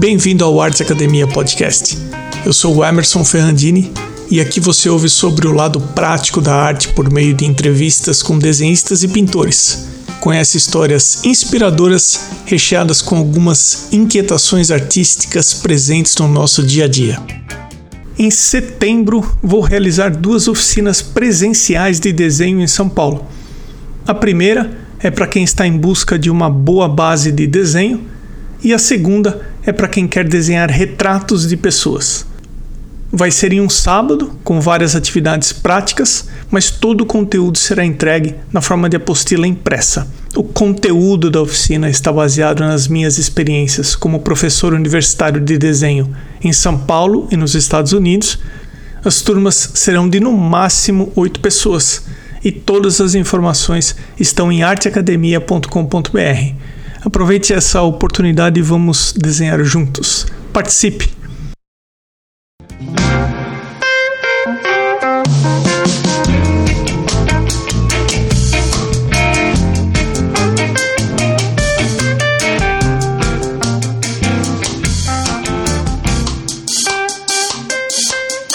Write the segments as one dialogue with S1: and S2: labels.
S1: Bem-vindo ao Arts Academia Podcast. Eu sou o Emerson Ferrandini e aqui você ouve sobre o lado prático da arte por meio de entrevistas com desenhistas e pintores. Conhece histórias inspiradoras recheadas com algumas inquietações artísticas presentes no nosso dia a dia. Em setembro, vou realizar duas oficinas presenciais de desenho em São Paulo. A primeira é para quem está em busca de uma boa base de desenho, e a segunda é para quem quer desenhar retratos de pessoas. Vai ser em um sábado, com várias atividades práticas, mas todo o conteúdo será entregue na forma de apostila impressa. O conteúdo da oficina está baseado nas minhas experiências como professor universitário de desenho em São Paulo e nos Estados Unidos. As turmas serão de no máximo oito pessoas e todas as informações estão em arteacademia.com.br. Aproveite essa oportunidade e vamos desenhar juntos. Participe!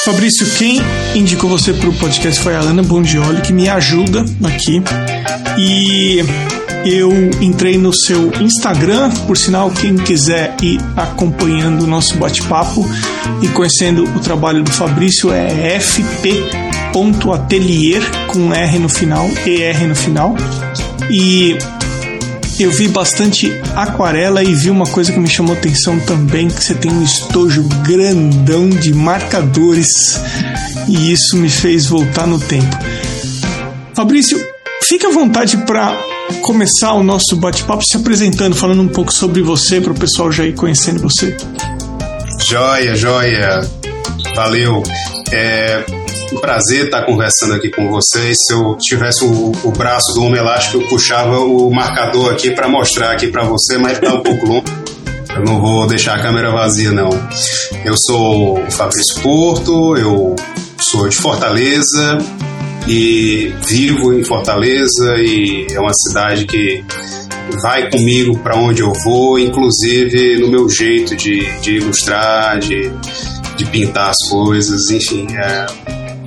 S1: Fabrício, quem indicou você para o podcast foi a Ana Bongioli, que me ajuda aqui. E eu entrei no seu Instagram, por sinal, quem quiser ir acompanhando o nosso bate-papo e conhecendo o trabalho do Fabrício é fp.atelier com R no final, ER no final. E eu vi bastante aquarela e vi uma coisa que me chamou atenção também, que você tem um estojo grandão de marcadores e isso me fez voltar no tempo. Fabrício, fique à vontade para começar o nosso bate-papo se apresentando, falando um pouco sobre você, para o pessoal já ir conhecendo você.
S2: Joia, joia. Valeu. É um prazer estar conversando aqui com vocês. Se eu tivesse o, o braço do homem elástico, eu puxava o marcador aqui para mostrar aqui para você, mas está um pouco longo. Eu não vou deixar a câmera vazia, não. Eu sou o Fabrício Porto, eu sou de Fortaleza, e vivo em Fortaleza e é uma cidade que vai comigo para onde eu vou, inclusive no meu jeito de, de ilustrar, de, de pintar as coisas, enfim, é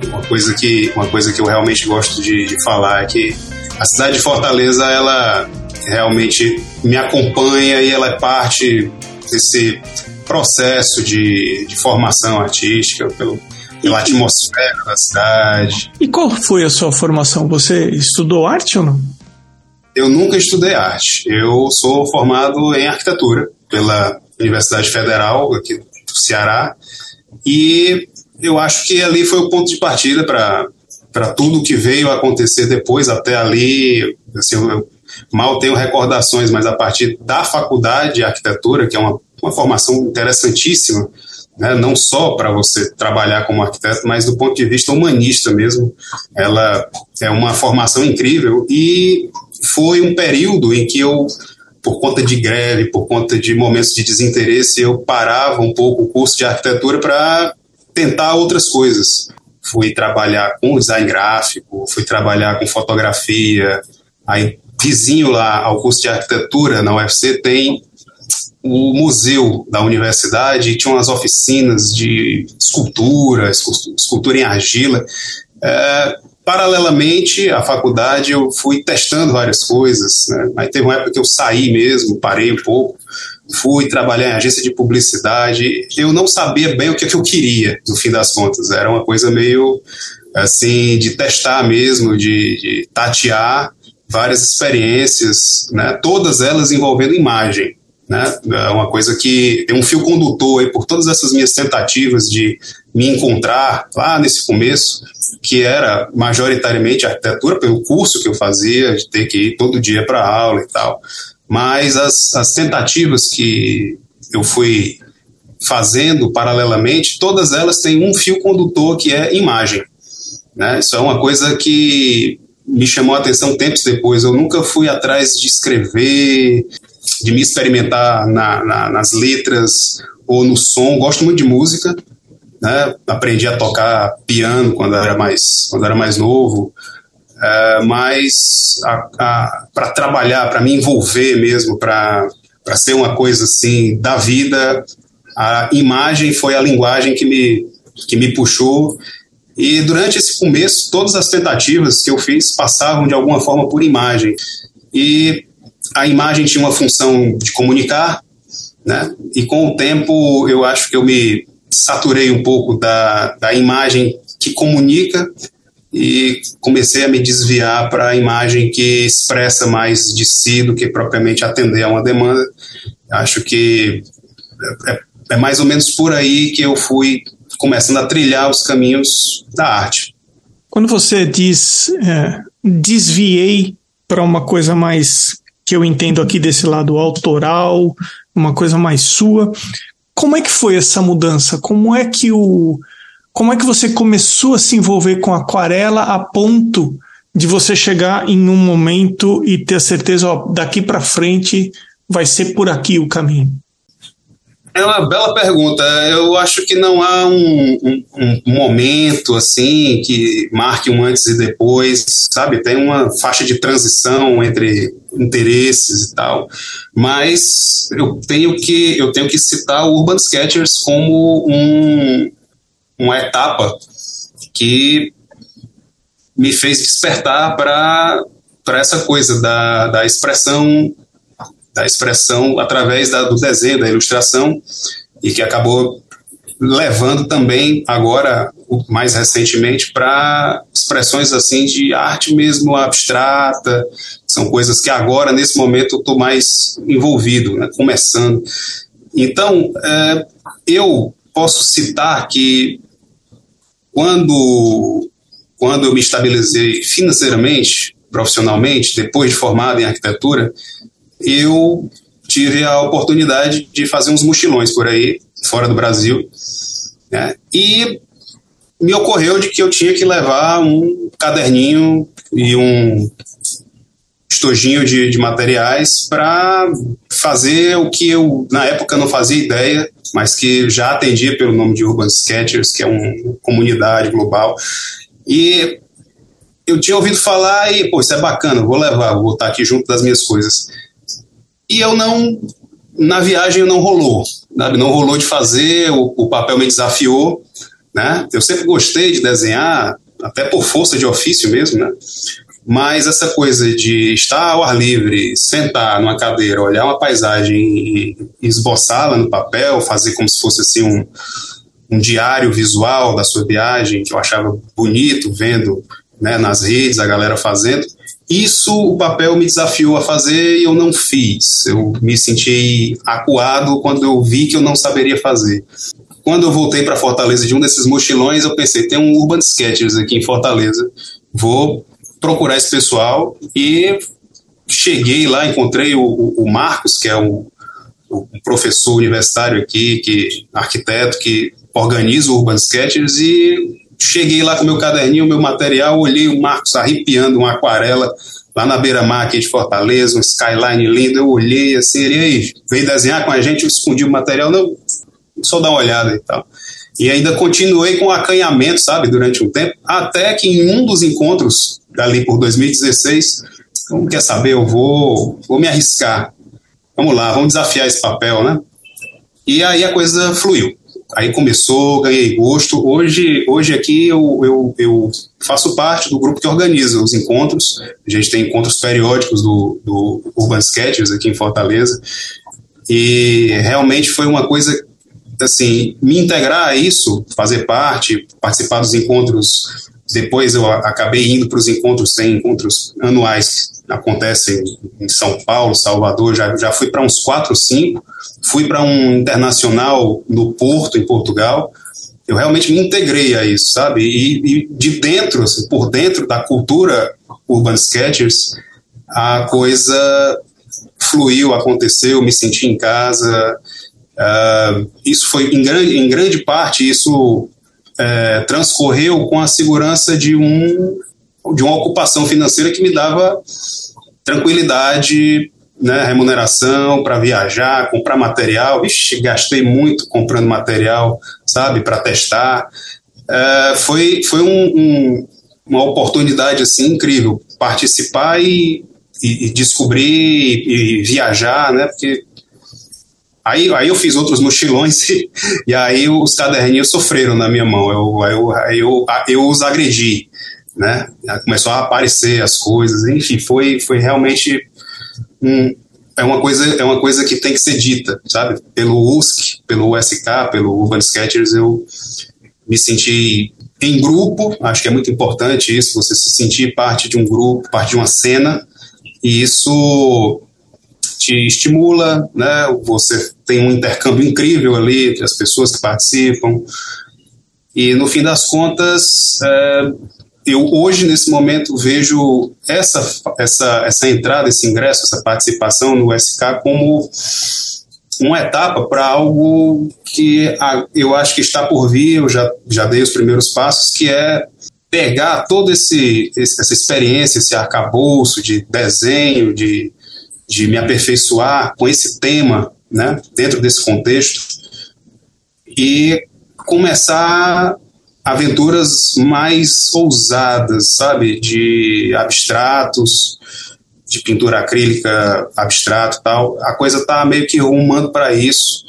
S2: uma coisa que, uma coisa que eu realmente gosto de, de falar é que a cidade de Fortaleza, ela realmente me acompanha e ela é parte desse processo de, de formação artística, pelo, pela atmosfera da cidade.
S1: E qual foi a sua formação? Você estudou arte ou não?
S2: Eu nunca estudei arte. Eu sou formado em arquitetura pela Universidade Federal aqui do Ceará e eu acho que ali foi o ponto de partida para para tudo que veio acontecer depois até ali. Assim, eu mal tenho recordações, mas a partir da faculdade de arquitetura, que é uma, uma formação interessantíssima, né, não só para você trabalhar como arquiteto, mas do ponto de vista humanista mesmo. Ela é uma formação incrível e foi um período em que eu, por conta de greve, por conta de momentos de desinteresse, eu parava um pouco o curso de arquitetura para tentar outras coisas. Fui trabalhar com design gráfico, fui trabalhar com fotografia. Aí, vizinho lá ao curso de arquitetura na UFC tem o museu da universidade tinha umas oficinas de escultura, escultura em argila. É, paralelamente à faculdade, eu fui testando várias coisas. Né? Aí teve uma época que eu saí mesmo, parei um pouco, fui trabalhar em agência de publicidade. Eu não sabia bem o que, é que eu queria, no fim das contas. Era uma coisa meio assim de testar mesmo, de, de tatear várias experiências, né? todas elas envolvendo imagem né? É uma coisa que tem um fio condutor aí por todas essas minhas tentativas de me encontrar lá nesse começo, que era majoritariamente arquitetura, pelo curso que eu fazia, de ter que ir todo dia para aula e tal. Mas as, as tentativas que eu fui fazendo paralelamente, todas elas têm um fio condutor que é imagem. Né? Isso é uma coisa que me chamou a atenção tempos depois. Eu nunca fui atrás de escrever, de me experimentar na, na, nas letras ou no som. Gosto muito de música, né? Aprendi a tocar piano quando era mais quando era mais novo, é, mas para trabalhar, para me envolver mesmo, para ser uma coisa assim da vida, a imagem foi a linguagem que me, que me puxou. E durante esse começo, todas as tentativas que eu fiz passavam de alguma forma por imagem. E a imagem tinha uma função de comunicar, né? E com o tempo, eu acho que eu me saturei um pouco da, da imagem que comunica e comecei a me desviar para a imagem que expressa mais de si do que propriamente atender a uma demanda. Acho que é, é mais ou menos por aí que eu fui começando a trilhar os caminhos da arte.
S1: Quando você diz é, desviei para uma coisa mais que eu entendo aqui desse lado autoral, uma coisa mais sua, como é que foi essa mudança? Como é que o como é que você começou a se envolver com aquarela a ponto de você chegar em um momento e ter certeza, ó, daqui para frente vai ser por aqui o caminho?
S2: É uma bela pergunta. Eu acho que não há um, um, um, momento assim que marque um antes e depois, sabe? Tem uma faixa de transição entre interesses e tal. Mas eu tenho que eu tenho que citar o Urban Sketchers como um, uma etapa que me fez despertar para para essa coisa da, da expressão da expressão através da, do desenho, da ilustração, e que acabou levando também agora mais recentemente para expressões assim de arte mesmo abstrata. São coisas que agora nesse momento eu estou mais envolvido né, começando. Então é, eu posso citar que quando quando eu me estabilizei financeiramente profissionalmente depois de formado em arquitetura eu tive a oportunidade de fazer uns mochilões por aí, fora do Brasil, né? e me ocorreu de que eu tinha que levar um caderninho e um estojinho de, de materiais para fazer o que eu, na época, não fazia ideia, mas que já atendia pelo nome de Urban Sketchers, que é uma comunidade global. E eu tinha ouvido falar e, pô, isso é bacana, vou levar, vou botar aqui junto das minhas coisas. E eu não, na viagem não rolou, sabe? não rolou de fazer, o, o papel me desafiou, né? Eu sempre gostei de desenhar, até por força de ofício mesmo, né? Mas essa coisa de estar ao ar livre, sentar numa cadeira, olhar uma paisagem e esboçá-la no papel, fazer como se fosse assim um, um diário visual da sua viagem, que eu achava bonito vendo né, nas redes a galera fazendo, isso o papel me desafiou a fazer e eu não fiz. Eu me senti acuado quando eu vi que eu não saberia fazer. Quando eu voltei para Fortaleza de um desses mochilões, eu pensei, tem um Urban Sketchers aqui em Fortaleza. Vou procurar esse pessoal e cheguei lá, encontrei o, o Marcos, que é o, o, professor universitário aqui, que arquiteto que organiza o Urban Sketchers e Cheguei lá com meu caderninho, meu material, olhei o Marcos arrepiando uma aquarela lá na beira-mar aqui de Fortaleza, um skyline lindo. Eu olhei assim, ele aí, veio desenhar com a gente, eu escondi o material, não, só dar uma olhada e tal. E ainda continuei com acanhamento, sabe, durante um tempo, até que em um dos encontros, ali por 2016, como quer saber, eu vou, vou me arriscar. Vamos lá, vamos desafiar esse papel, né? E aí a coisa fluiu aí começou, ganhei gosto. Hoje, hoje aqui eu, eu, eu, faço parte do grupo que organiza os encontros. A gente tem encontros periódicos do, do Urban Sketchers aqui em Fortaleza. E realmente foi uma coisa, assim, me integrar a isso, fazer parte, participar dos encontros. Depois eu acabei indo para os encontros, tem encontros anuais acontecem em São Paulo, Salvador, já, já fui para uns quatro, cinco, fui para um internacional no Porto, em Portugal, eu realmente me integrei a isso, sabe? E, e de dentro, assim, por dentro da cultura Urban Sketchers, a coisa fluiu, aconteceu, me senti em casa. Uh, isso foi, em grande, em grande parte, isso uh, transcorreu com a segurança de um de uma ocupação financeira que me dava tranquilidade, né, remuneração para viajar, comprar material. Vixe, gastei muito comprando material, sabe, para testar. É, foi foi um, um, uma oportunidade assim incrível participar e, e, e descobrir e, e, viajar, né? Porque Aí, aí eu fiz outros mochilões e, e aí os caderninhos sofreram na minha mão. Eu, eu, eu, eu os agredi, né? Começou a aparecer as coisas, enfim, foi, foi realmente um, é uma coisa é uma coisa que tem que ser dita, sabe? Pelo USC, pelo USK, pelo Urban Sketchers, eu me senti em grupo, acho que é muito importante isso, você se sentir parte de um grupo, parte de uma cena, e isso te estimula, né? Você tem um intercâmbio incrível ali entre as pessoas que participam, e no fim das contas, é, eu hoje, nesse momento, vejo essa, essa, essa entrada, esse ingresso, essa participação no SK como uma etapa para algo que eu acho que está por vir, eu já, já dei os primeiros passos, que é pegar toda esse, essa experiência, esse arcabouço de desenho, de, de me aperfeiçoar com esse tema, né, dentro desse contexto, e começar aventuras mais ousadas, sabe, de abstratos, de pintura acrílica abstrato tal. A coisa tá meio que rumando para isso.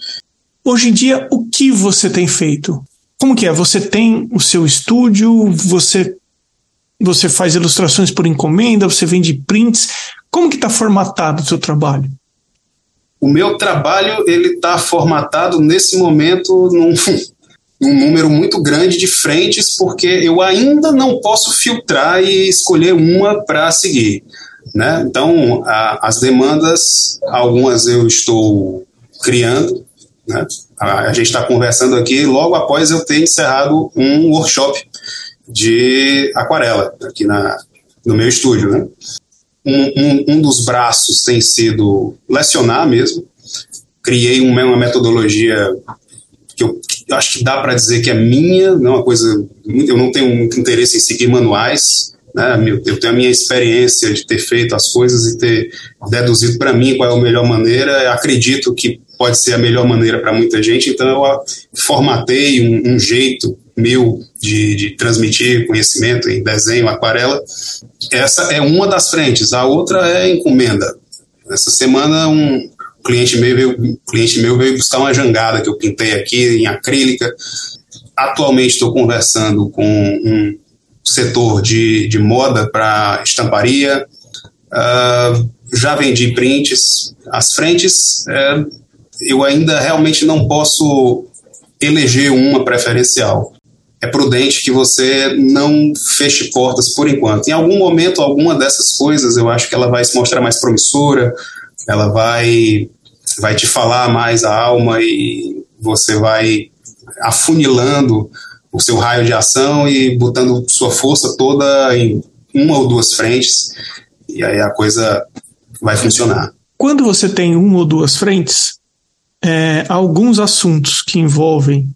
S1: Hoje em dia, o que você tem feito? Como que é? Você tem o seu estúdio, você você faz ilustrações por encomenda, você vende prints. Como que está formatado o seu trabalho?
S2: O meu trabalho ele está formatado nesse momento num, um número muito grande de frentes, porque eu ainda não posso filtrar e escolher uma para seguir. Né? Então, a, as demandas, algumas eu estou criando, né? a, a gente está conversando aqui logo após eu ter encerrado um workshop de aquarela aqui na, no meu estúdio. Né? Um, um, um dos braços tem sido lecionar mesmo, criei uma, uma metodologia que eu acho que dá para dizer que é minha, não é uma coisa. Eu não tenho muito interesse em seguir manuais. Né? Eu tenho a minha experiência de ter feito as coisas e ter deduzido para mim qual é a melhor maneira. Acredito que pode ser a melhor maneira para muita gente, então eu formatei um, um jeito meu de, de, transmitir conhecimento em desenho, aquarela. Essa é uma das frentes, a outra é encomenda. Essa semana, um, cliente meu veio, cliente meu veio buscar uma jangada que eu pintei aqui em acrílica. Atualmente estou conversando com um setor de, de moda para estamparia. Uh, já vendi prints. As frentes, uh, eu ainda realmente não posso eleger uma preferencial. É prudente que você não feche portas por enquanto. Em algum momento, alguma dessas coisas, eu acho que ela vai se mostrar mais promissora, ela vai, vai te falar mais a alma e você vai afunilando o seu raio de ação e botando sua força toda em uma ou duas frentes e aí a coisa vai funcionar.
S1: Quando você tem uma ou duas frentes, é, alguns assuntos que envolvem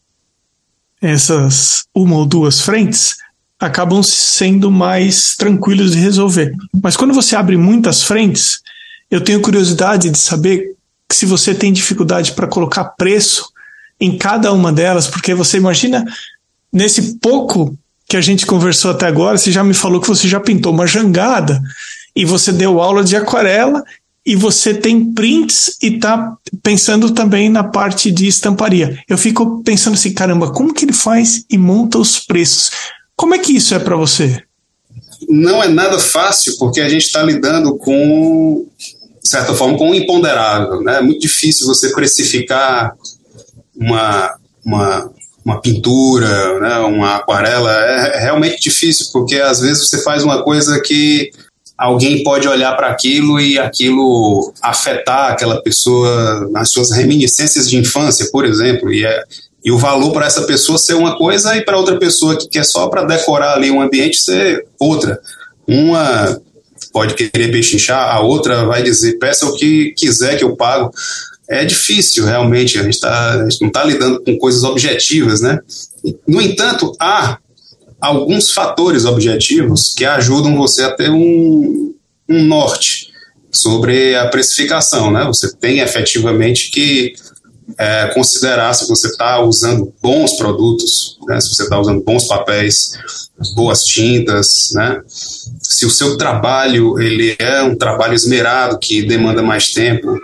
S1: essas uma ou duas frentes acabam sendo mais tranquilos de resolver. Mas quando você abre muitas frentes, eu tenho curiosidade de saber se você tem dificuldade para colocar preço em cada uma delas, porque você imagina, nesse pouco que a gente conversou até agora, você já me falou que você já pintou uma jangada e você deu aula de aquarela e você tem prints e está pensando também na parte de estamparia. Eu fico pensando assim, caramba, como que ele faz e monta os preços? Como é que isso é para você?
S2: não é nada fácil porque a gente está lidando com, de certa forma, com o imponderável. Né? É muito difícil você precificar uma, uma, uma pintura, né? uma aquarela. É realmente difícil porque às vezes você faz uma coisa que alguém pode olhar para aquilo e aquilo afetar aquela pessoa nas suas reminiscências de infância, por exemplo. E é, e o valor para essa pessoa ser uma coisa e para outra pessoa que quer só para decorar ali um ambiente ser outra. Uma pode querer pechinchar, a outra vai dizer peça o que quiser que eu pago. É difícil, realmente, a gente, tá, a gente não está lidando com coisas objetivas, né? No entanto, há alguns fatores objetivos que ajudam você a ter um, um norte sobre a precificação, né? Você tem efetivamente que é, considerar se você está usando bons produtos, né, se você está usando bons papéis, boas tintas, né, se o seu trabalho ele é um trabalho esmerado que demanda mais tempo,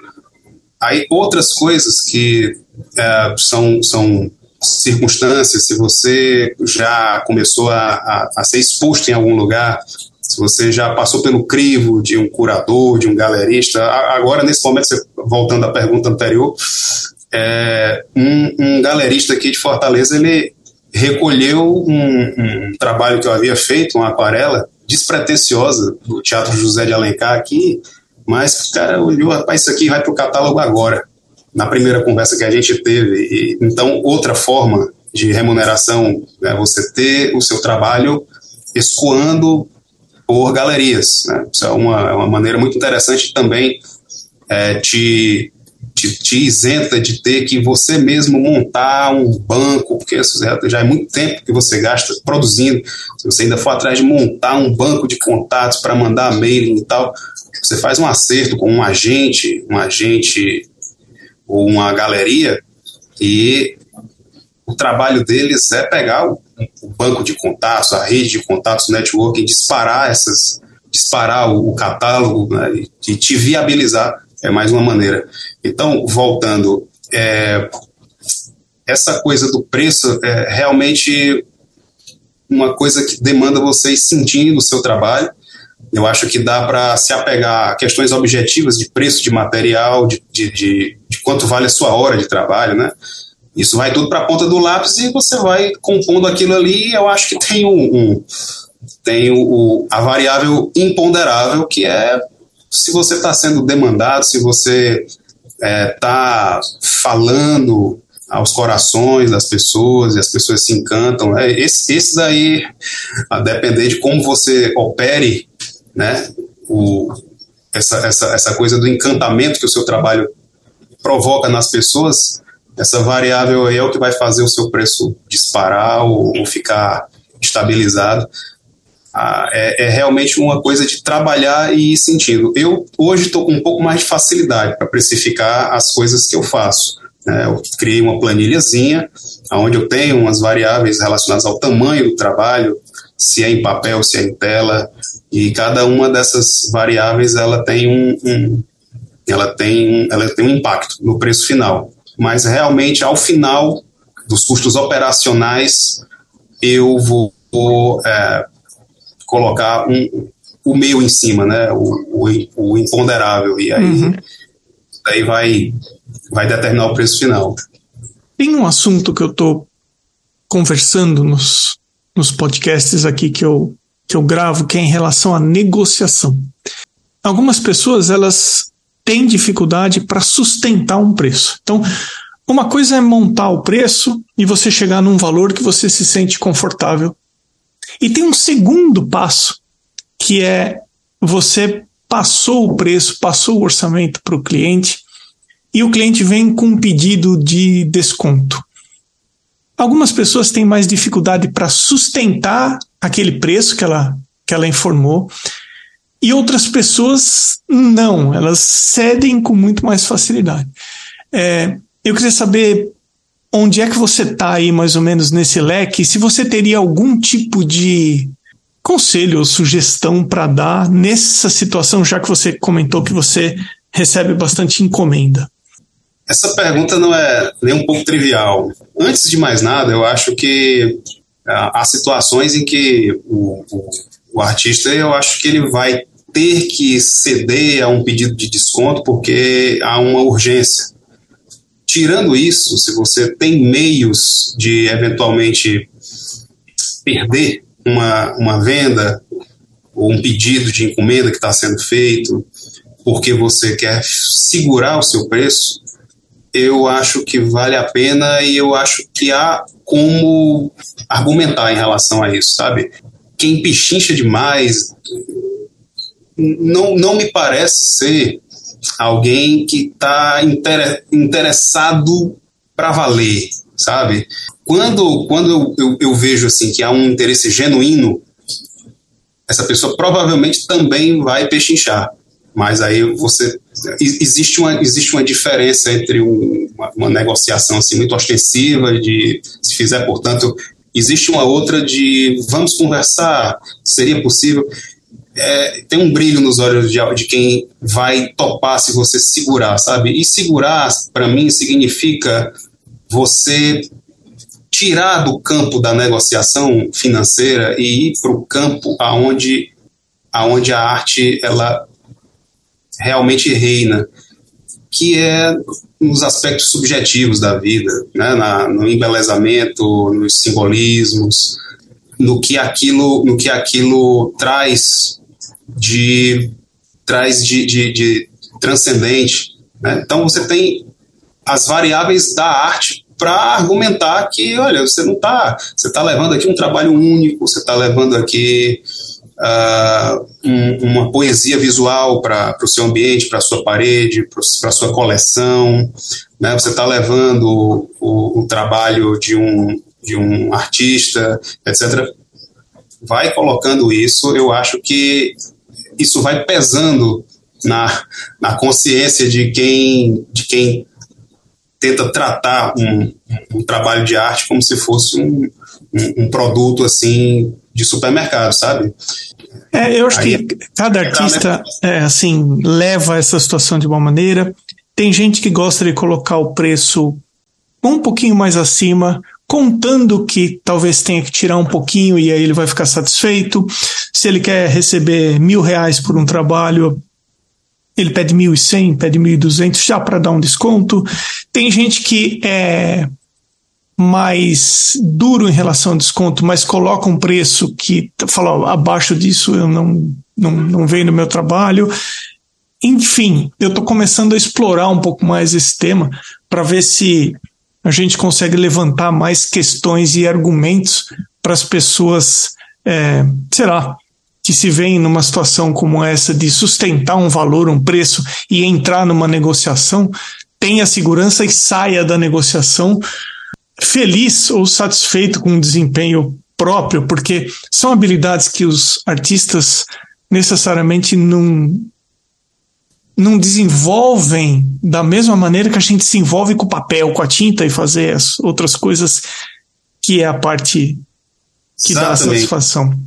S2: aí outras coisas que é, são, são circunstâncias, se você já começou a, a, a, ser exposto em algum lugar, se você já passou pelo crivo de um curador, de um galerista, agora nesse momento, voltando à pergunta anterior, é, um, um, galerista aqui de Fortaleza, ele recolheu um, um trabalho que eu havia feito, uma aquarela despretensiosa do Teatro José de Alencar aqui, mas o cara olhou, rapaz, isso aqui vai para o catálogo agora na primeira conversa que a gente teve. E, então, outra forma de remuneração é você ter o seu trabalho escoando por galerias. Né? Isso é uma, é uma maneira muito interessante também é, te, te, te, isenta de ter que você mesmo montar um banco, porque já é muito tempo que você gasta produzindo. Se você ainda for atrás de montar um banco de contatos para mandar mailing e tal, você faz um acerto com um agente, um agente ou uma galeria e o trabalho deles é pegar o, o banco de contatos, a rede de contatos, networking, disparar essas, disparar o, o catálogo né, e te viabilizar é mais uma maneira. Então, voltando, é, essa coisa do preço é realmente uma coisa que demanda vocês sentindo o seu trabalho eu acho que dá para se apegar a questões objetivas de preço de material, de, de, de, de quanto vale a sua hora de trabalho, né? Isso vai tudo para a ponta do lápis e você vai compondo aquilo ali. Eu acho que tem um, um tem o, a variável imponderável que é se você está sendo demandado, se você está é, tá falando aos corações das pessoas e as pessoas se encantam. É, esse, esses aí, a depender de como você opere né? O, essa, essa, essa coisa do encantamento que o seu trabalho provoca nas pessoas, essa variável aí é o que vai fazer o seu preço disparar ou, ou ficar estabilizado. Ah, é, é, realmente uma coisa de trabalhar e ir sentindo. Eu hoje estou com um pouco mais de facilidade para precificar as coisas que eu faço. Né? Eu criei uma planilhazinha onde eu tenho umas variáveis relacionadas ao tamanho do trabalho, se é em papel, se é em tela, e cada uma dessas variáveis ela tem um, um ela tem ela tem um impacto no preço final. Mas realmente ao final dos custos operacionais eu vou, vou é, colocar um, o meio em cima, né? O, o, o imponderável e aí uhum. daí vai vai determinar o preço final.
S1: Tem um assunto que eu estou conversando nos, nos podcasts aqui que eu que eu gravo, que é em relação à negociação. Algumas pessoas elas têm dificuldade para sustentar um preço. Então, uma coisa é montar o preço e você chegar num valor que você se sente confortável. E tem um segundo passo, que é você passou o preço, passou o orçamento para o cliente e o cliente vem com um pedido de desconto. Algumas pessoas têm mais dificuldade para sustentar aquele preço que ela, que ela informou, e outras pessoas não, elas cedem com muito mais facilidade. É, eu queria saber onde é que você está aí, mais ou menos, nesse leque, se você teria algum tipo de conselho ou sugestão para dar nessa situação, já que você comentou que você recebe bastante encomenda.
S2: Essa pergunta não é nem um pouco trivial. Antes de mais nada, eu acho que há situações em que o, o, o artista, eu acho que ele vai ter que ceder a um pedido de desconto porque há uma urgência. Tirando isso, se você tem meios de eventualmente perder uma, uma venda ou um pedido de encomenda que está sendo feito porque você quer segurar o seu preço, eu acho que vale a pena e eu acho que há como argumentar em relação a isso, sabe? Quem pichincha demais não, não me parece ser alguém que está inter, interessado para valer, sabe? Quando, quando eu, eu, eu vejo assim que há um interesse genuíno, essa pessoa provavelmente também vai pechinchar. Mas aí você existe uma, existe uma diferença entre um, uma, uma, negociação assim muito ostensiva de se fizer, portanto, existe uma outra de vamos conversar, seria possível. é, tem um brilho nos olhos de, de, quem vai topar se você segurar, sabe? E segurar, para mim, significa você tirar do campo da negociação financeira e ir para o campo aonde, aonde a arte ela realmente reina, que é nos aspectos subjetivos da vida, né? Na, no embelezamento, nos simbolismos, no que aquilo, no que aquilo traz de traz de, de, de transcendente. Né? Então você tem as variáveis da arte para argumentar que, olha, você não está, você está levando aqui um trabalho único, você está levando aqui uh, um, uma poesia visual para o seu ambiente, para a sua parede, para a sua coleção, né? Você está levando o, o, trabalho de um de um artista, etc. Vai colocando isso, eu acho que isso vai pesando na, na consciência de quem, de quem tenta tratar um, um trabalho de arte como se fosse um, um, um produto assim de supermercado, sabe?
S1: É, eu acho Aí, que cada artista é, assim leva essa situação de uma maneira. Tem gente que gosta de colocar o preço um pouquinho mais acima, contando que talvez tenha que tirar um pouquinho e aí ele vai ficar satisfeito. Se ele quer receber mil reais por um trabalho, ele pede mil e cem, pede mil e duzentos já para dar um desconto. Tem gente que é mais duro em relação ao desconto, mas coloca um preço que fala abaixo disso eu não, não, não venho no meu trabalho. Enfim, eu estou começando a explorar um pouco mais esse tema para ver se a gente consegue levantar mais questões e argumentos para as pessoas, é, sei lá, que se veem numa situação como essa de sustentar um valor, um preço e entrar numa negociação, tenha segurança e saia da negociação feliz ou satisfeito com o desempenho próprio, porque são habilidades que os artistas necessariamente não não desenvolvem da mesma maneira que a gente se envolve com o papel, com a tinta e fazer as outras coisas que é a parte que Exatamente. dá a satisfação.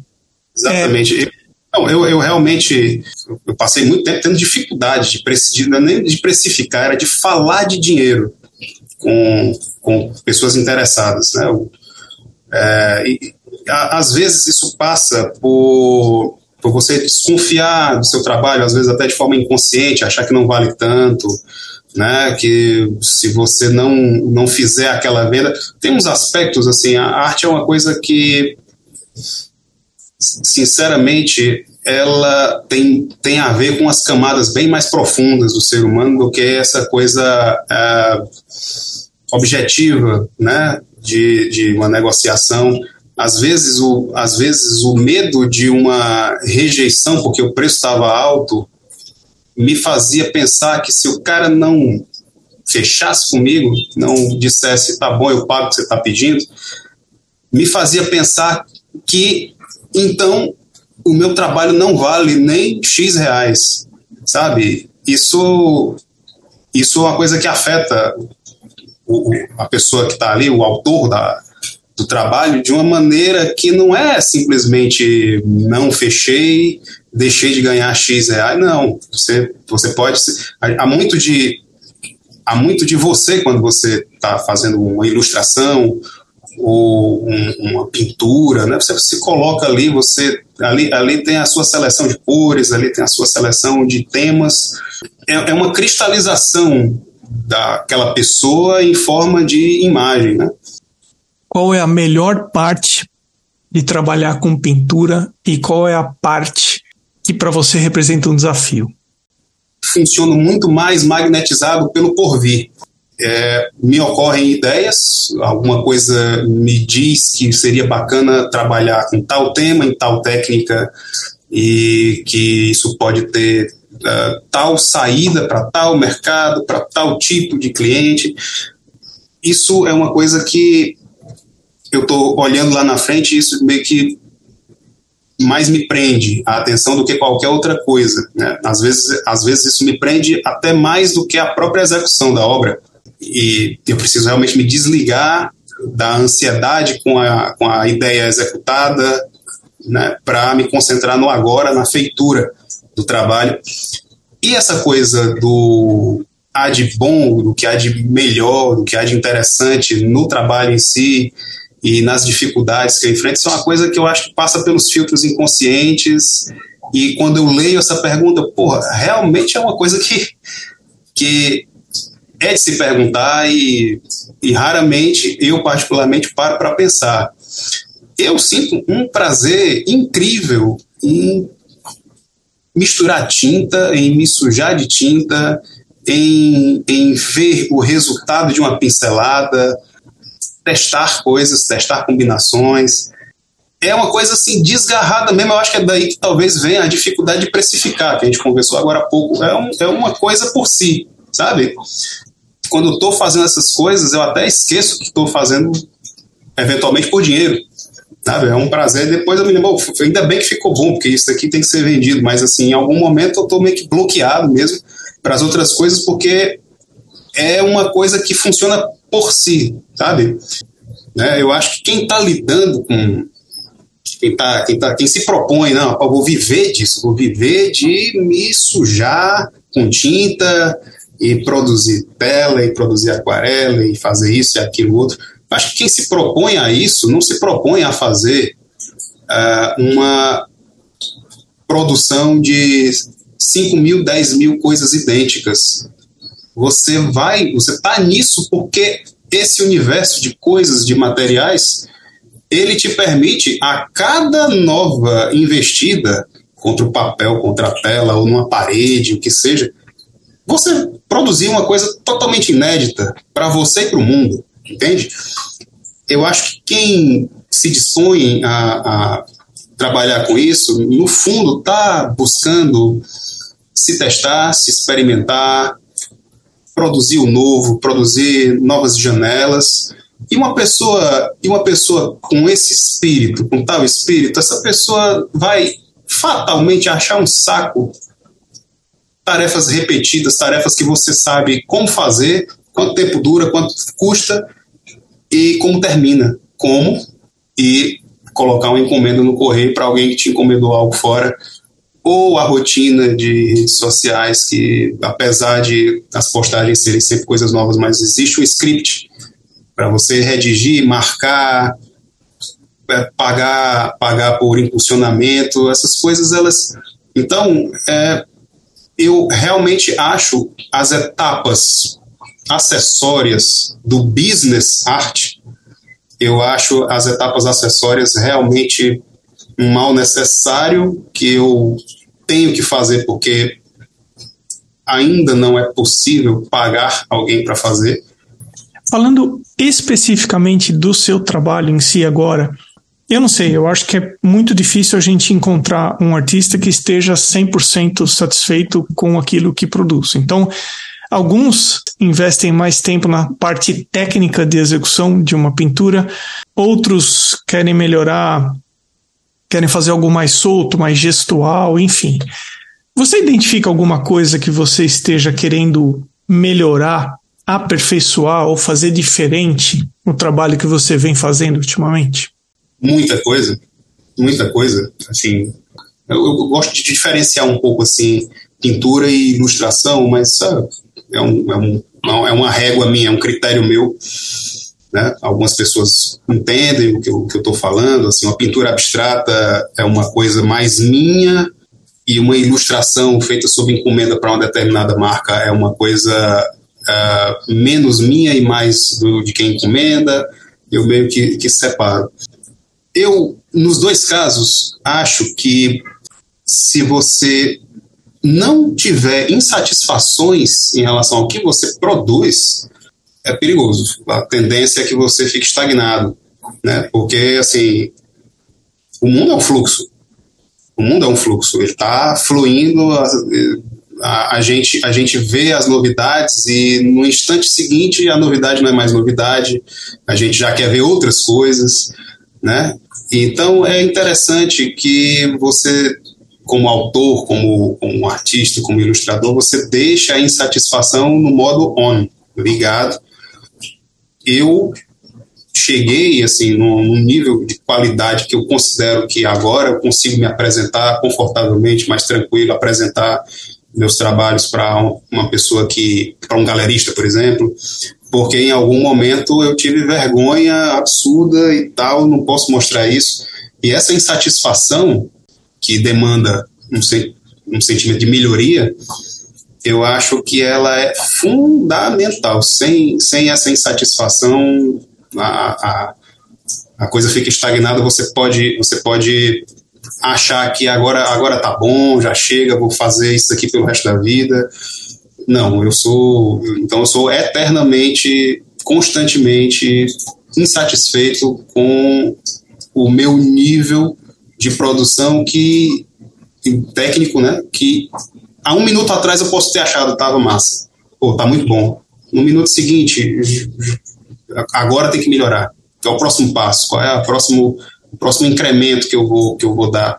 S2: Exatamente. É, não, eu, eu realmente eu passei muito tempo tendo dificuldade de, preci, não é nem de precificar, era de falar de dinheiro com, com pessoas interessadas. Né? É, e, a, às vezes isso passa por por você desconfiar do seu trabalho, às vezes até de forma inconsciente, achar que não vale tanto, né, que se você não, não fizer aquela venda, tem uns aspectos assim, a arte é uma coisa que sinceramente ela tem, tem a ver com as camadas bem mais profundas do ser humano do que essa coisa é, objetiva, né, de, de uma negociação às vezes o, às vezes o medo de uma rejeição porque o preço estava alto me fazia pensar que se o cara não fechasse comigo, não dissesse tá bom, eu pago o que você está pedindo, me fazia pensar que então o meu trabalho não vale nem X reais, sabe? Isso, isso é uma coisa que afeta o, a pessoa que está ali, o autor da, do trabalho de uma maneira que não é simplesmente não fechei, deixei de ganhar X reais. Não, você, você pode. Há muito de. Há muito de você quando você está fazendo uma ilustração ou um, uma pintura, né? Você se coloca ali, você ali, ali tem a sua seleção de cores, ali tem a sua seleção de temas. É, é uma cristalização daquela pessoa em forma de imagem, né?
S1: qual é a melhor parte de trabalhar com pintura e qual é a parte que para você representa um desafio?
S2: Funciono muito mais magnetizado pelo porvir. É, me ocorrem ideias, alguma coisa me diz que seria bacana trabalhar com tal tema, em tal técnica, e que isso pode ter uh, tal saída para tal mercado, para tal tipo de cliente. Isso é uma coisa que eu estou olhando lá na frente e isso meio que mais me prende a atenção do que qualquer outra coisa. Né? Às, vezes, às vezes isso me prende até mais do que a própria execução da obra. E eu preciso realmente me desligar da ansiedade com a, com a ideia executada né, para me concentrar no agora, na feitura do trabalho. E essa coisa do há de bom, do que há de melhor, do que há de interessante no trabalho em si e nas dificuldades que eu enfrento, isso é uma coisa que eu acho que passa pelos filtros inconscientes. E quando eu leio essa pergunta, porra, realmente é uma coisa que, que é de se perguntar e, e raramente eu, particularmente, paro para pensar. Eu sinto um prazer incrível em misturar tinta, em me sujar de tinta, em, em ver o resultado de uma pincelada, testar coisas, testar combinações. É uma coisa assim desgarrada mesmo. Eu acho que é daí que talvez venha a dificuldade de precificar, que a gente conversou agora há pouco. É, um, é uma coisa por si, sabe? Quando eu estou fazendo essas coisas, eu até esqueço que estou fazendo eventualmente por dinheiro. Sabe? É um prazer. Depois eu me lembro, ainda bem que ficou bom, porque isso aqui tem que ser vendido. Mas assim, em algum momento eu estou meio que bloqueado mesmo para as outras coisas, porque é uma coisa que funciona por si, sabe? Né? Eu acho que quem está lidando com. Quem, tá, quem, tá, quem se propõe, não, eu vou viver disso, vou viver de me sujar com tinta e produzir tela e produzir aquarela e fazer isso e aquilo outro. Acho que quem se propõe a isso não se propõe a fazer uh, uma produção de 5 mil, 10 mil coisas idênticas. Você vai, você está nisso porque esse universo de coisas, de materiais, ele te permite a cada nova investida contra o papel, contra a tela ou numa parede, o que seja, você produzir uma coisa totalmente inédita para você e para o mundo, entende? Eu acho que quem se dispõe a, a trabalhar com isso, no fundo, está buscando se testar, se experimentar, produzir o novo, produzir novas janelas. E uma pessoa, e uma pessoa com esse espírito, com tal espírito, essa pessoa vai fatalmente achar um saco tarefas repetidas, tarefas que você sabe como fazer, quanto tempo dura, quanto custa e como termina. Como e colocar uma encomenda no correio para alguém que te encomendou algo fora ou a rotina de redes sociais que, apesar de as postagens serem sempre coisas novas, mas existe um script para você redigir, marcar, é, pagar, pagar por impulsionamento, essas coisas elas. Então, é, eu realmente acho as etapas acessórias do business art, eu acho as etapas acessórias realmente um mal necessário que eu tenho que fazer porque ainda não é possível pagar alguém para fazer.
S1: Falando especificamente do seu trabalho em si agora, eu não sei, eu acho que é muito difícil a gente encontrar um artista que esteja 100% satisfeito com aquilo que produz. Então, alguns investem mais tempo na parte técnica de execução de uma pintura, outros querem melhorar querem fazer algo mais solto, mais gestual, enfim. Você identifica alguma coisa que você esteja querendo melhorar, aperfeiçoar ou fazer diferente no trabalho que você vem fazendo ultimamente?
S2: Muita coisa, muita coisa. Assim, eu, eu gosto de diferenciar um pouco assim pintura e ilustração, mas sabe, é, um, é, um, é uma régua minha, é um critério meu. Né? Algumas pessoas entendem o que eu estou falando. Assim, uma pintura abstrata é uma coisa mais minha e uma ilustração feita sob encomenda para uma determinada marca é uma coisa uh, menos minha e mais do, de quem encomenda. Eu meio que, que separo. Eu, nos dois casos, acho que se você não tiver insatisfações em relação ao que você produz, é perigoso. A tendência é que você fique estagnado, né? Porque, assim, o mundo é um fluxo. O mundo é um fluxo. Ele está fluindo, a, a, a, gente, a gente vê as novidades e no instante seguinte a novidade não é mais novidade, a gente já quer ver outras coisas, né? Então é interessante que você como autor, como, como artista, como ilustrador, você deixa a insatisfação no modo on, ligado, eu cheguei assim num, num, nível de qualidade que eu considero que agora eu consigo me apresentar confortavelmente, mais tranquilo, apresentar meus trabalhos para uma pessoa que para um galerista, por exemplo, porque em algum momento eu tive vergonha absurda e tal, não posso mostrar isso. E essa insatisfação que demanda um, um sentimento de melhoria, eu acho que ela é fundamental. Sem, sem essa insatisfação, a, a, a coisa fica estagnada. Você pode, você pode achar que agora, agora tá bom, já chega, vou fazer isso aqui pelo resto da vida. Não, eu sou. Então, eu sou eternamente, constantemente insatisfeito com o meu nível de produção que técnico, né? Que há um minuto atrás eu posso ter achado tava massa, pô, tá muito bom. No minuto seguinte, agora tem que melhorar. Qual é o próximo passo? Qual é o próximo, o próximo incremento que eu vou que eu vou dar?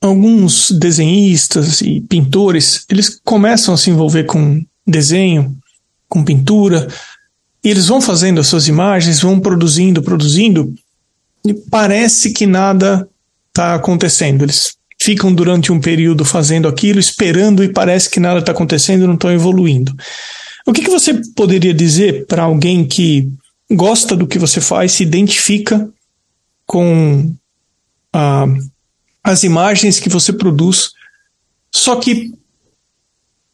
S1: Alguns desenhistas e pintores, eles começam a se envolver com desenho, com pintura, e eles vão fazendo as suas imagens, vão produzindo, produzindo, e parece que nada está acontecendo. Eles ficam durante um período fazendo aquilo, esperando e parece que nada está acontecendo, não estão evoluindo. O que, que você poderia dizer para alguém que gosta do que você faz, se identifica com ah, as imagens que você produz, só que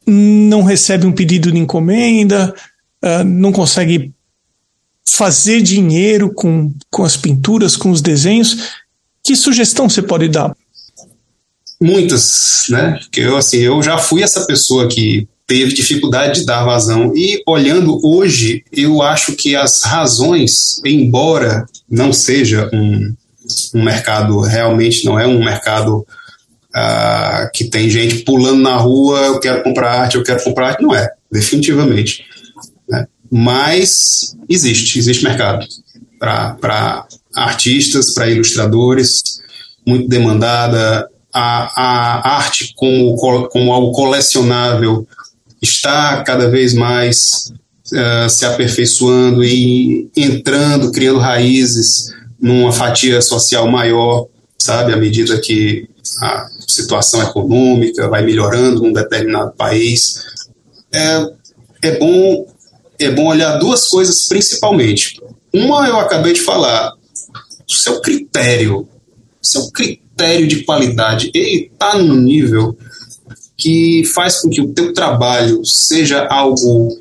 S1: não recebe um pedido de encomenda, ah, não consegue fazer dinheiro com, com as pinturas, com os desenhos? Que sugestão você pode dar?
S2: Muitas, né? Porque eu, assim, eu já fui essa pessoa que teve dificuldade de dar vazão. E olhando hoje, eu acho que as razões, embora não seja um, um mercado, realmente não é um mercado uh, que tem gente pulando na rua, eu quero comprar arte, eu quero comprar arte, não é, definitivamente. Mas existe, existe mercado para artistas, para ilustradores, muito demandada. A, a arte como, como algo colecionável está cada vez mais uh, se aperfeiçoando e entrando, criando raízes numa fatia social maior, sabe, à medida que a situação econômica vai melhorando num determinado país. É, é bom é bom olhar duas coisas principalmente. Uma eu acabei de falar, o seu critério, seu critério de qualidade, ele está no nível que faz com que o teu trabalho seja algo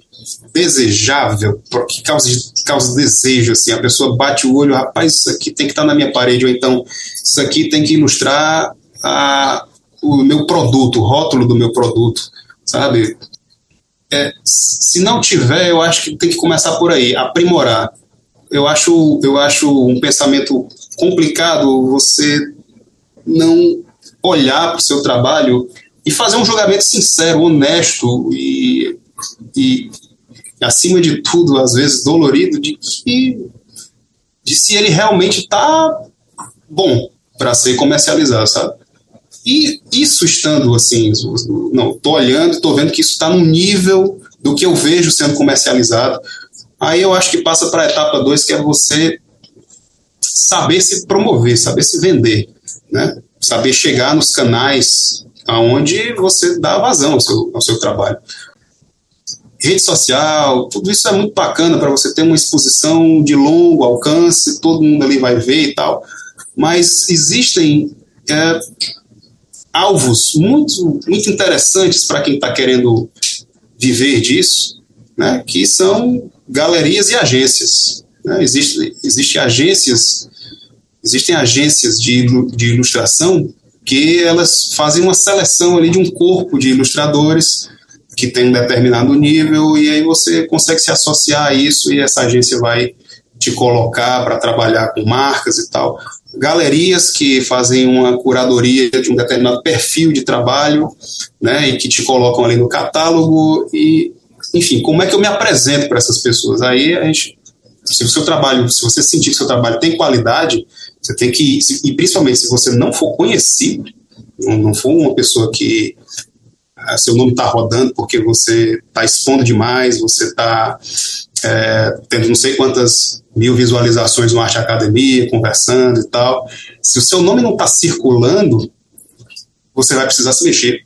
S2: desejável, que cause, cause desejo, assim, a pessoa bate o olho, rapaz, isso aqui tem que estar tá na minha parede, ou então isso aqui tem que ilustrar a, o meu produto, o rótulo do meu produto, sabe? É, se não tiver, eu acho que tem que começar por aí, aprimorar. Eu acho, eu acho um pensamento complicado você não olhar para o seu trabalho e fazer um julgamento sincero, honesto e, e, acima de tudo, às vezes dolorido, de que de se ele realmente está bom para ser comercializado, sabe? E isso estando assim, não, tô olhando, tô vendo que isso está no nível do que eu vejo sendo comercializado. Aí eu acho que passa para a etapa 2, que é você saber se promover, saber se vender, né? Saber chegar nos canais aonde você dá vazão ao seu, ao seu trabalho. Rede social, tudo isso é muito bacana para você ter uma exposição de longo alcance, todo mundo ali vai ver e tal, mas existem é, alvos muito, muito interessantes para quem está querendo viver disso, né, que são galerias e agências. Né? Existem existe agências, existem agências de, de ilustração que elas fazem uma seleção ali de um corpo de ilustradores que tem um determinado nível e aí você consegue se associar a isso e essa agência vai te colocar para trabalhar com marcas e tal. Galerias que fazem uma curadoria de um determinado perfil de trabalho, né, e que te colocam ali no catálogo e, enfim, como é que eu me apresento para essas pessoas? Aí a gente, se o seu trabalho, se você sentir que o seu trabalho tem qualidade, você tem que, e principalmente se você não for conhecido, não, for uma pessoa que ah, seu nome está rodando porque você está expondo demais, você está é, tendo não sei quantas mil visualizações no Arte Academia, conversando e tal. Se o seu nome não está circulando, você vai precisar se mexer.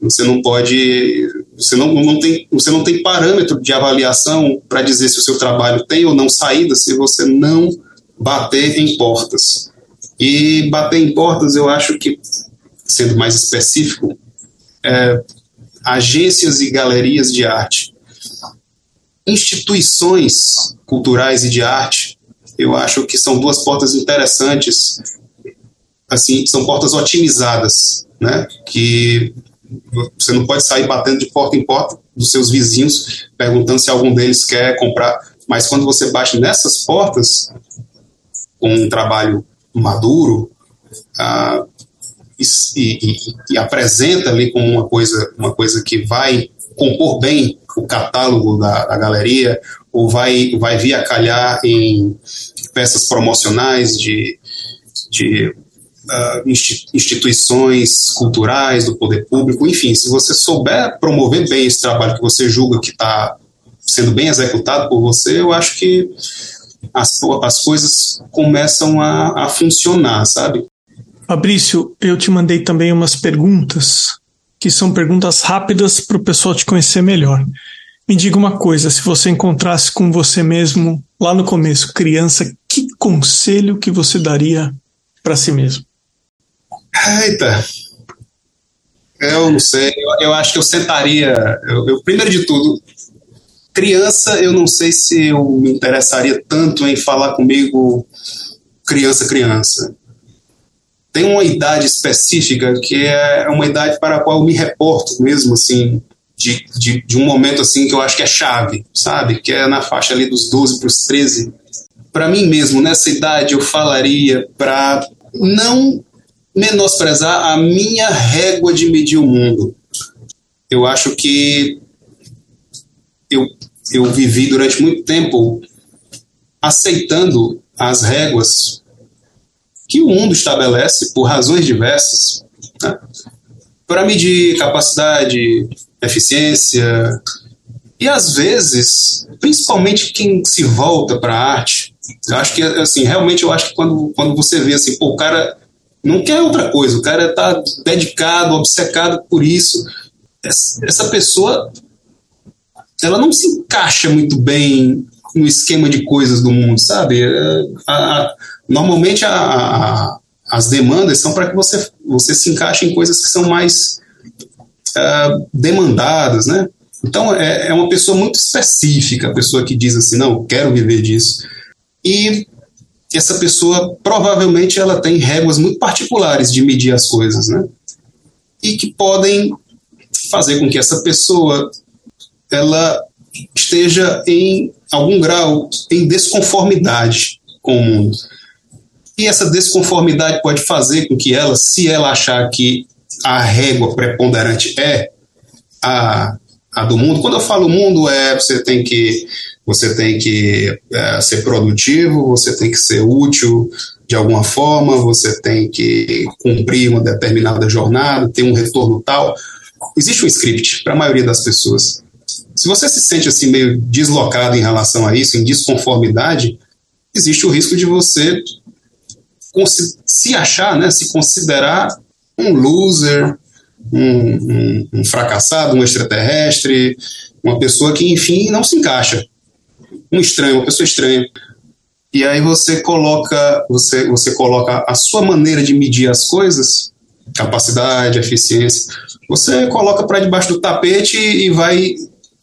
S2: Você não pode, você não, não, tem, você não tem parâmetro de avaliação para dizer se o seu trabalho tem ou não saída se você não bater em portas. E bater em portas, eu acho que, sendo mais específico, é, agências e galerias de arte, instituições culturais e de arte, eu acho que são duas portas interessantes, assim, são portas otimizadas, né? Que você não pode sair batendo de porta em porta dos seus vizinhos perguntando se algum deles quer comprar, mas quando você bate nessas portas com um trabalho maduro, ah, e, e, e, apresenta ali como uma coisa, uma coisa que vai compor bem o catálogo da, da galeria, ou vai, vai vir a calhar em peças promocionais de, de uh, instituições culturais, do poder público, enfim, se você souber promover bem esse trabalho que você julga que está sendo bem executado por você, eu acho que as, as coisas começam a, a funcionar, sabe?
S1: Fabrício, eu te mandei também umas perguntas, que são perguntas rápidas para o pessoal te conhecer melhor. Me diga uma coisa, se você encontrasse com você mesmo lá no começo, criança, que conselho que você daria para si mesmo?
S2: Eita, eu não sei, eu, eu acho que eu sentaria, eu, eu, primeiro de tudo, criança, eu não sei se eu me interessaria tanto em falar comigo criança, criança tem uma idade específica que é uma idade para a qual eu me reporto mesmo, assim, de, de, de, um momento assim que eu acho que é chave, sabe? Que é na faixa ali dos 12 para os 13. Para mim mesmo, nessa idade, eu falaria para não menosprezar a minha régua de medir o mundo. Eu acho que eu, eu vivi durante muito tempo aceitando as réguas que o mundo estabelece por razões diversas né, para medir capacidade, eficiência e às vezes, principalmente quem se volta para a arte, eu acho que assim realmente eu acho que quando, quando você vê assim, pô, o cara não quer outra coisa, o cara está dedicado, obcecado por isso, essa pessoa ela não se encaixa muito bem no esquema de coisas do mundo, sabe? É, a, a, normalmente a, a, as demandas são para que você, você se encaixe em coisas que são mais uh, demandadas, né? Então é, é uma pessoa muito específica, a pessoa que diz assim, não, quero viver disso. E essa pessoa provavelmente ela tem réguas muito particulares de medir as coisas, né? E que podem fazer com que essa pessoa ela esteja em algum grau em desconformidade com o mundo. E essa desconformidade pode fazer com que ela, se ela achar que a régua preponderante é a, a do mundo, quando eu falo mundo, é você tem que você tem que é, ser produtivo, você tem que ser útil de alguma forma, você tem que cumprir uma determinada jornada, ter um retorno tal. Existe um script para a maioria das pessoas. Se você se sente assim meio deslocado em relação a isso, em desconformidade, existe o risco de você se achar, né, se considerar um loser, um, um, um fracassado, um extraterrestre, uma pessoa que, enfim, não se encaixa. Um estranho, uma pessoa estranha. E aí você coloca, você, você coloca a sua maneira de medir as coisas, capacidade, eficiência, você coloca para debaixo do tapete e vai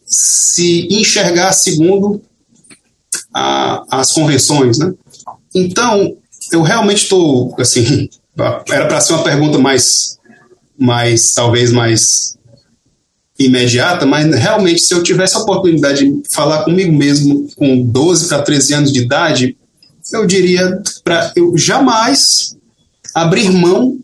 S2: se enxergar segundo a, as convenções, né? Então, eu realmente estou, assim, era para ser uma pergunta mais, mais, talvez mais imediata, mas realmente se eu tivesse a oportunidade de falar comigo mesmo com 12 para 13 anos de idade, eu diria para eu jamais abrir mão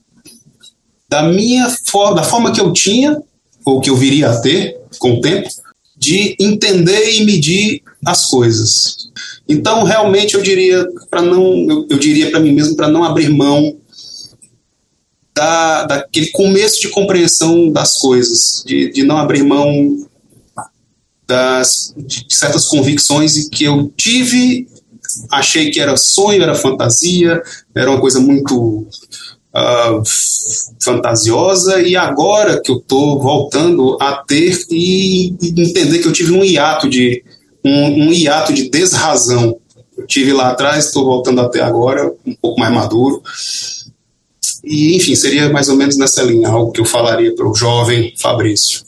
S2: da minha forma, da forma que eu tinha ou que eu viria a ter com o tempo, de entender e medir as coisas. Então, realmente, eu diria para não, eu, eu diria para mim mesmo para não abrir mão da, daquele começo de compreensão das coisas, de, de não abrir mão das, de certas convicções que eu tive, achei que era sonho, era fantasia, era uma coisa muito uh, fantasiosa e agora que eu estou voltando a ter e, e, entender que eu tive um hiato de um, um hiato de desrazão. Eu tive lá atrás, estou voltando até agora, um pouco mais maduro. E, enfim, seria mais ou menos nessa linha, algo que eu falaria para o jovem Fabrício.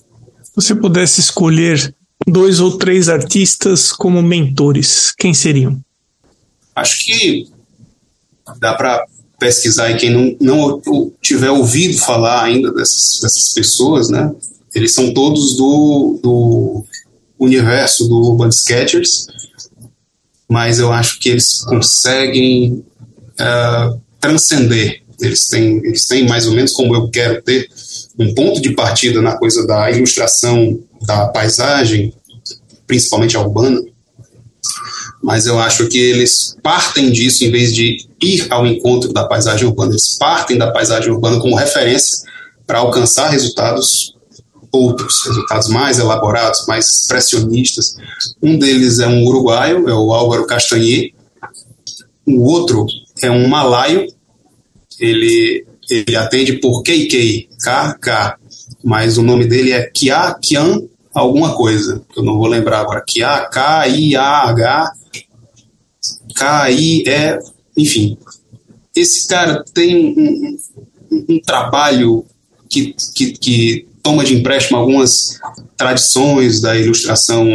S1: Se você pudesse escolher dois ou três artistas como mentores, quem seriam?
S2: Acho que dá para pesquisar e quem não, não tiver ouvido falar ainda dessas, dessas pessoas, né? Eles são todos do, do universo do Urban Sketchers, mas eu acho que eles conseguem uh, transcender. Eles têm, eles têm mais ou menos como eu quero ter um ponto de partida na coisa da ilustração da paisagem, principalmente a urbana, mas eu acho que eles partem disso em vez de ir ao encontro da paisagem urbana, eles partem da paisagem urbana como referência para alcançar resultados outros, resultados mais elaborados, mais expressionistas. Um deles é um uruguaio, é o Álvaro Castanhe. O outro é um malaio, ele, ele atende por KK, KK, mas o nome dele é Kia Kian alguma coisa, que eu não vou lembrar agora. Kia, K-I-A-H KI é, enfim, esse cara tem um, um, um trabalho que, que, que, toma de empréstimo algumas tradições da ilustração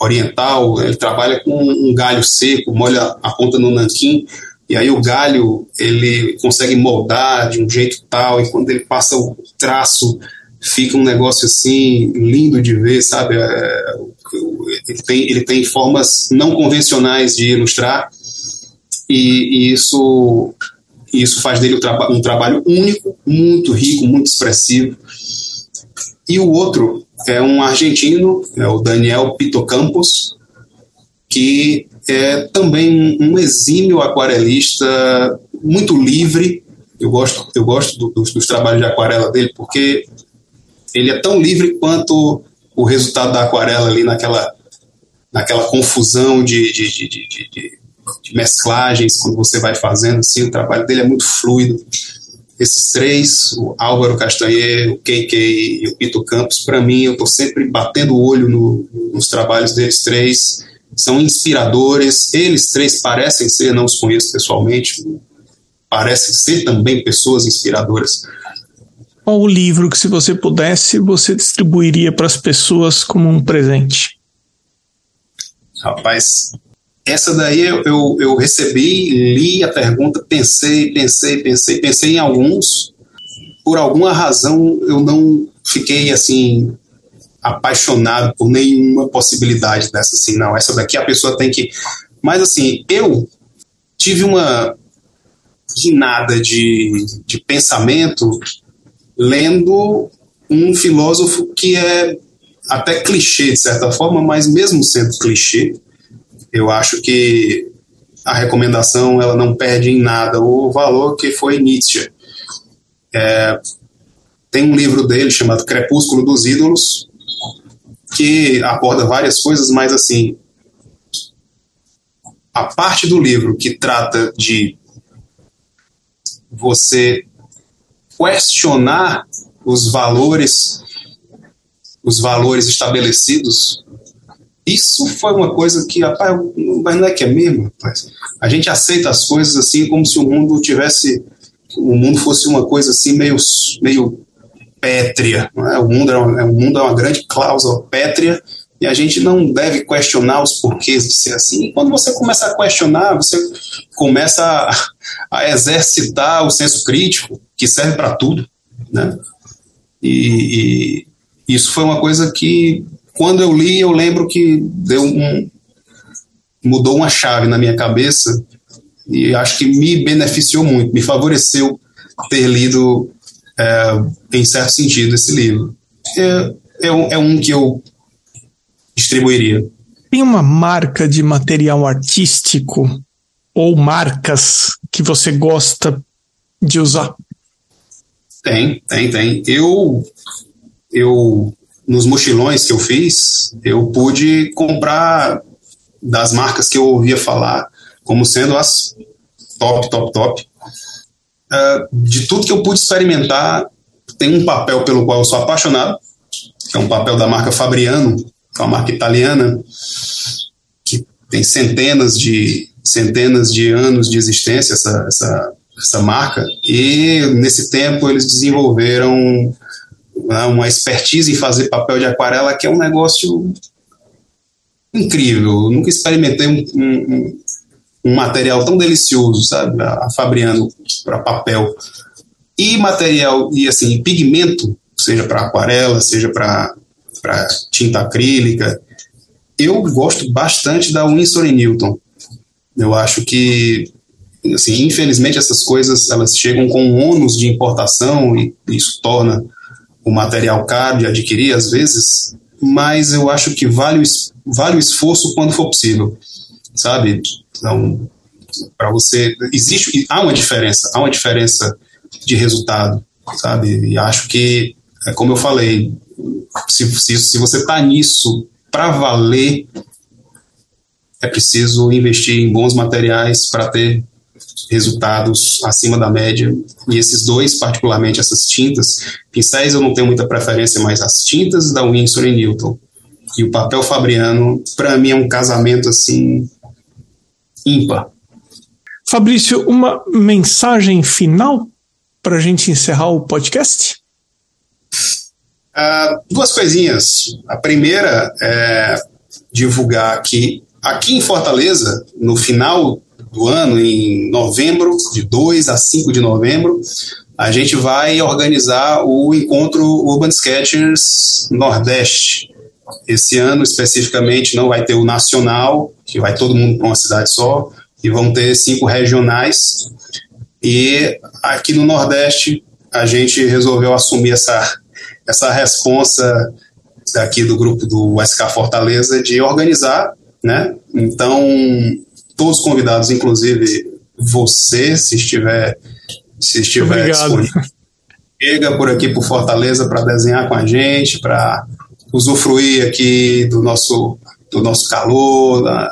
S2: oriental. Ele trabalha com um galho seco, molha a ponta no nanquim, e aí o galho ele consegue moldar de um jeito tal, e quando ele passa o traço fica um negócio assim lindo de ver, sabe? É, ele, tem, ele tem formas não convencionais de ilustrar e, e isso isso faz dele um, um trabalho único, muito rico, muito expressivo. E o outro é um argentino, é o Daniel Pito Campos, que é também um exímio aquarelista, muito livre. Eu gosto, eu gosto do, dos, dos trabalhos de aquarela dele porque ele é tão livre quanto o resultado da aquarela ali naquela, naquela confusão de, de, de, de, mesclagens, quando você vai fazendo, assim, o trabalho dele é muito fluido. Esses três, o Álvaro Castanheira, o KK e o Pito Campos, para mim, eu estou sempre batendo o olho no, nos trabalhos deles três, são inspiradores, eles três parecem ser, não os conheço pessoalmente, parecem ser também pessoas inspiradoras.
S1: Qual o livro que, se você pudesse, você distribuiria para as pessoas como um presente?
S2: Rapaz, essa daí eu, eu, eu, recebi, li a pergunta, pensei, pensei, pensei, pensei em alguns. Por alguma razão eu não fiquei assim apaixonado por nenhuma possibilidade dessa assim, não, essa daqui a pessoa tem que. Mas assim, eu tive uma guinada de, de pensamento lendo um filósofo que é até clichê de certa forma, mas mesmo sendo clichê, eu acho que a recomendação ela não perde em nada o valor que foi Nietzsche. É, tem um livro dele chamado Crepúsculo dos Ídolos que aborda várias coisas, mas assim a parte do livro que trata de você questionar os valores os valores estabelecidos isso foi uma coisa que, rapaz, mas não é que é mesmo, rapaz. A gente aceita as coisas assim como se o mundo tivesse. O mundo fosse uma coisa assim meio, meio pétrea. É? O, mundo é uma, o mundo é uma grande cláusula pétrea e a gente não deve questionar os porquês de ser assim. E quando você começa a questionar, você começa a, a exercitar o senso crítico, que serve para tudo. Né? E, e isso foi uma coisa que quando eu li, eu lembro que deu um, mudou uma chave na minha cabeça e acho que me beneficiou muito, me favoreceu ter lido, é, em certo sentido, esse livro. É, é, um, é um que eu distribuiria.
S1: Tem uma marca de material artístico ou marcas que você gosta de usar?
S2: Tem, tem, tem. Eu, eu nos mochilões que eu fiz, eu pude comprar das marcas que eu ouvia falar como sendo as top, top, top. Uh, de tudo que eu pude experimentar, tem um papel pelo qual eu sou apaixonado, que é um papel da marca Fabriano, que é uma marca italiana, que tem centenas de, centenas de anos de existência, essa, essa, essa marca, e nesse tempo eles desenvolveram uma expertise em fazer papel de aquarela que é um negócio incrível. Eu nunca experimentei um, um, um, material tão delicioso, sabe? A Fabriano para papel. E material, e assim, pigmento, seja para aquarela, seja para tinta acrílica. Eu gosto bastante da Winsor Newton. Eu acho que, assim, infelizmente essas coisas elas chegam com ônus de importação e isso torna o material caro de adquirir às vezes, mas eu acho que vale o, vale o esforço quando for possível, sabe? Então, para você existe há uma diferença, há uma diferença de resultado, sabe? E acho que, é como eu falei, se, se, se você está nisso para valer, é preciso investir em bons materiais para ter resultados acima da média. E esses dois, particularmente essas tintas, pincéis eu não tenho muita preferência, mas as tintas da Winsor e Newton e o papel fabriano, para mim é um casamento assim ímpar.
S1: Fabrício, uma mensagem final para a gente encerrar o podcast?
S2: Uh, duas coisinhas. A primeira é divulgar que aqui em Fortaleza, no final do ano, em novembro, de 2 a 5 de novembro, a gente vai organizar o encontro Urban Sketchers Nordeste. Esse ano, especificamente, não vai ter o nacional, que vai todo mundo para uma cidade só, e vão ter cinco regionais. E aqui no Nordeste, a gente resolveu assumir essa, essa responsa daqui do grupo do SK Fortaleza de organizar, né? Então, todos convidados, inclusive você, se estiver, se estiver disponível. Chega por aqui por Fortaleza para desenhar com a gente, para usufruir aqui do nosso, do nosso calor, da,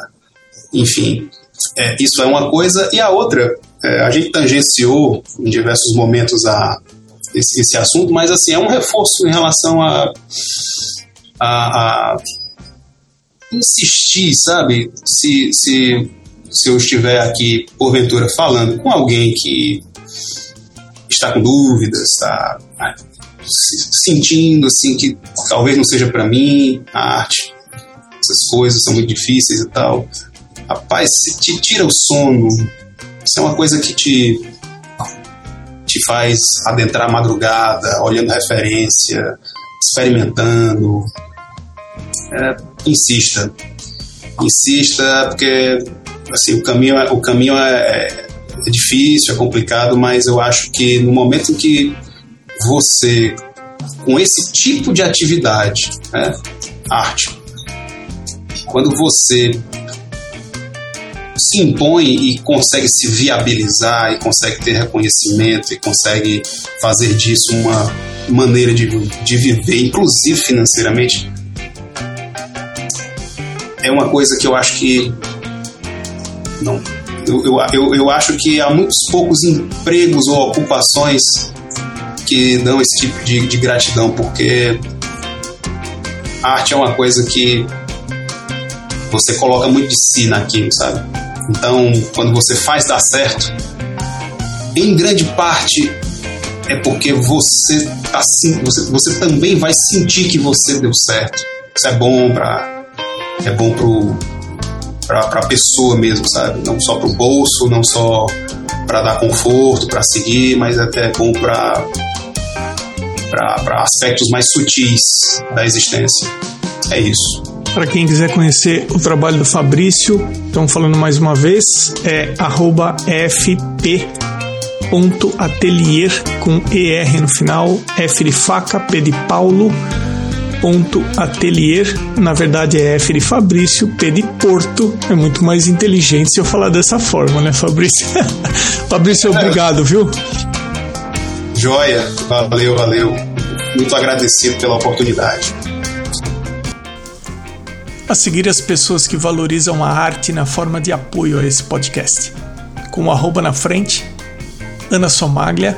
S2: enfim. É, isso é uma coisa. E a outra, é, a gente tangenciou em diversos momentos a, esse, esse, assunto, mas assim, é um reforço em relação a, a, a insistir, sabe? Se, se se eu estiver aqui, porventura, falando com alguém que está com dúvidas, está ah, sentindo assim que talvez não seja para mim a arte, essas coisas são muito difíceis e tal. Rapaz, se te tira o sono, isso é uma coisa que te te faz adentrar a madrugada, olhando referência, experimentando. É, insista, insista, porque assim, o caminho, é, o caminho é, é, difícil, é complicado, mas eu acho que no momento em que você, com esse tipo de atividade, né, arte, quando você se impõe e consegue se viabilizar e consegue ter reconhecimento e consegue fazer disso uma maneira de, de viver, inclusive financeiramente, é uma coisa que eu acho que não. Eu, eu, eu, acho que há muitos poucos empregos ou ocupações que dão esse tipo de, de gratidão, porque a arte é uma coisa que você coloca muito de si naquilo, sabe? Então, quando você faz dar certo, em grande parte é porque você tá você, você também vai sentir que você deu certo. Isso é bom para é bom pro para a pessoa mesmo, sabe? Não só para o bolso, não só para dar conforto, para seguir, mas até bom para para aspectos mais sutis da existência. É isso.
S1: Para quem quiser conhecer o trabalho do Fabrício, então falando mais uma vez, é fp.atelier com ER no final, F de faca, P de Paulo, Atelier, na verdade é F de Fabrício, P de Porto. É muito mais inteligente se eu falar dessa forma, né, Fabrício? Fabrício, obrigado, viu?
S2: Joia, valeu, valeu. Muito agradecido pela oportunidade.
S1: A seguir as pessoas que valorizam a arte na forma de apoio a esse podcast. Com o arroba na frente, Ana Somaglia,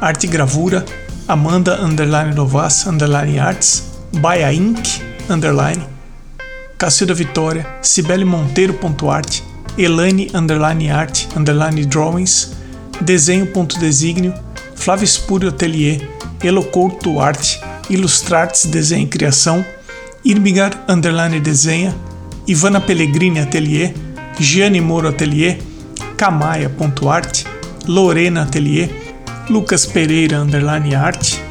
S1: Arte Gravura, Amanda Underline Novas Underline Arts, Baia Inc. Underline, Cacilda Vitória, Cibele Monteiro.art, Elane Underline Art Underline Drawings, Desenho.designio, Flávio Espúrio Atelier, Elocouto Arte, Ilustrates Desenho e Criação, Irmigar Underline Desenha, Ivana Pellegrini Atelier, Gianni Moro Atelier, Camaia.art, Lorena Atelier, Lucas Pereira Underline Arte,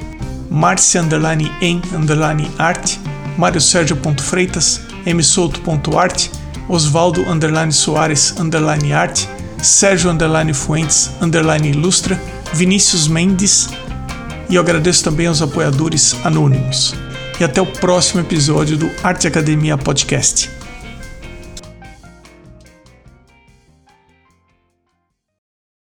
S1: Márcia Underline em Underline Arte, Mário Sérgio Freitas, msouto.art, Osvaldo Underline Soares Underline Arte, Sérgio Underline Fuentes Underline Ilustra, Vinícius Mendes, e eu agradeço também aos apoiadores anônimos. E até o próximo episódio do Arte Academia Podcast.